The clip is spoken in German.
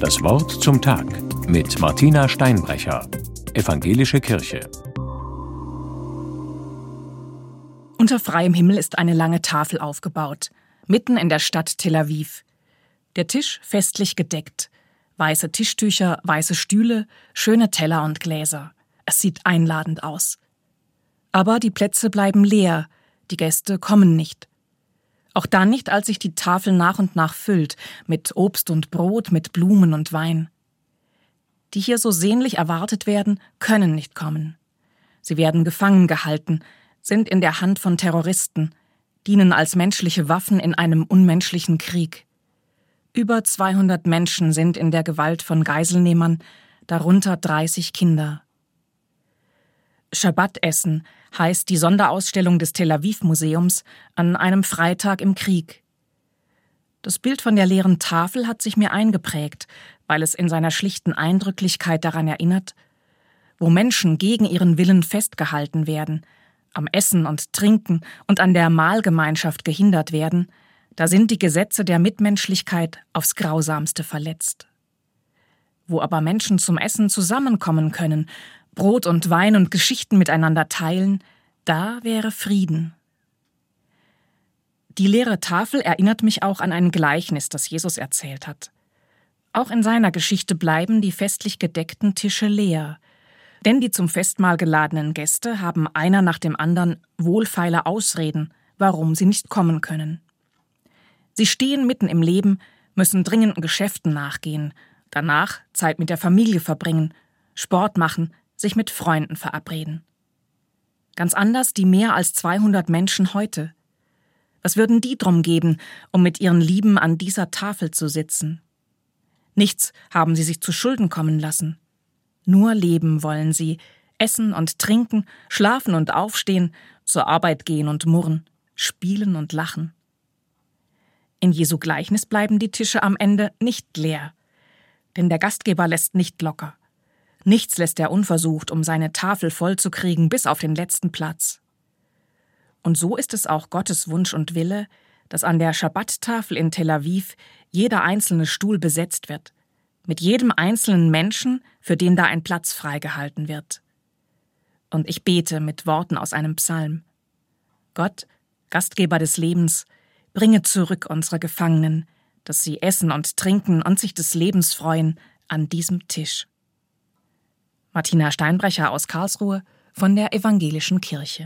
Das Wort zum Tag mit Martina Steinbrecher, Evangelische Kirche. Unter freiem Himmel ist eine lange Tafel aufgebaut, mitten in der Stadt Tel Aviv. Der Tisch festlich gedeckt. Weiße Tischtücher, weiße Stühle, schöne Teller und Gläser. Es sieht einladend aus. Aber die Plätze bleiben leer, die Gäste kommen nicht. Auch dann nicht, als sich die Tafel nach und nach füllt, mit Obst und Brot, mit Blumen und Wein. Die hier so sehnlich erwartet werden, können nicht kommen. Sie werden gefangen gehalten, sind in der Hand von Terroristen, dienen als menschliche Waffen in einem unmenschlichen Krieg. Über 200 Menschen sind in der Gewalt von Geiselnehmern, darunter 30 Kinder. Schabbatessen heißt die Sonderausstellung des Tel Aviv Museums an einem Freitag im Krieg. Das Bild von der leeren Tafel hat sich mir eingeprägt, weil es in seiner schlichten Eindrücklichkeit daran erinnert, wo Menschen gegen ihren Willen festgehalten werden, am Essen und Trinken und an der Mahlgemeinschaft gehindert werden, da sind die Gesetze der Mitmenschlichkeit aufs grausamste verletzt. Wo aber Menschen zum Essen zusammenkommen können Brot und Wein und Geschichten miteinander teilen, da wäre Frieden. Die leere Tafel erinnert mich auch an ein Gleichnis, das Jesus erzählt hat. Auch in seiner Geschichte bleiben die festlich gedeckten Tische leer, denn die zum Festmahl geladenen Gäste haben einer nach dem anderen wohlfeile Ausreden, warum sie nicht kommen können. Sie stehen mitten im Leben, müssen dringenden Geschäften nachgehen, danach Zeit mit der Familie verbringen, Sport machen, sich mit Freunden verabreden. Ganz anders die mehr als 200 Menschen heute. Was würden die drum geben, um mit ihren Lieben an dieser Tafel zu sitzen? Nichts haben sie sich zu Schulden kommen lassen. Nur leben wollen sie, essen und trinken, schlafen und aufstehen, zur Arbeit gehen und murren, spielen und lachen. In Jesu Gleichnis bleiben die Tische am Ende nicht leer, denn der Gastgeber lässt nicht locker. Nichts lässt er unversucht, um seine Tafel vollzukriegen bis auf den letzten Platz. Und so ist es auch Gottes Wunsch und Wille, dass an der Schabbattafel in Tel Aviv jeder einzelne Stuhl besetzt wird, mit jedem einzelnen Menschen, für den da ein Platz freigehalten wird. Und ich bete mit Worten aus einem Psalm. Gott, Gastgeber des Lebens, bringe zurück unsere Gefangenen, dass sie essen und trinken und sich des Lebens freuen an diesem Tisch. Martina Steinbrecher aus Karlsruhe von der Evangelischen Kirche.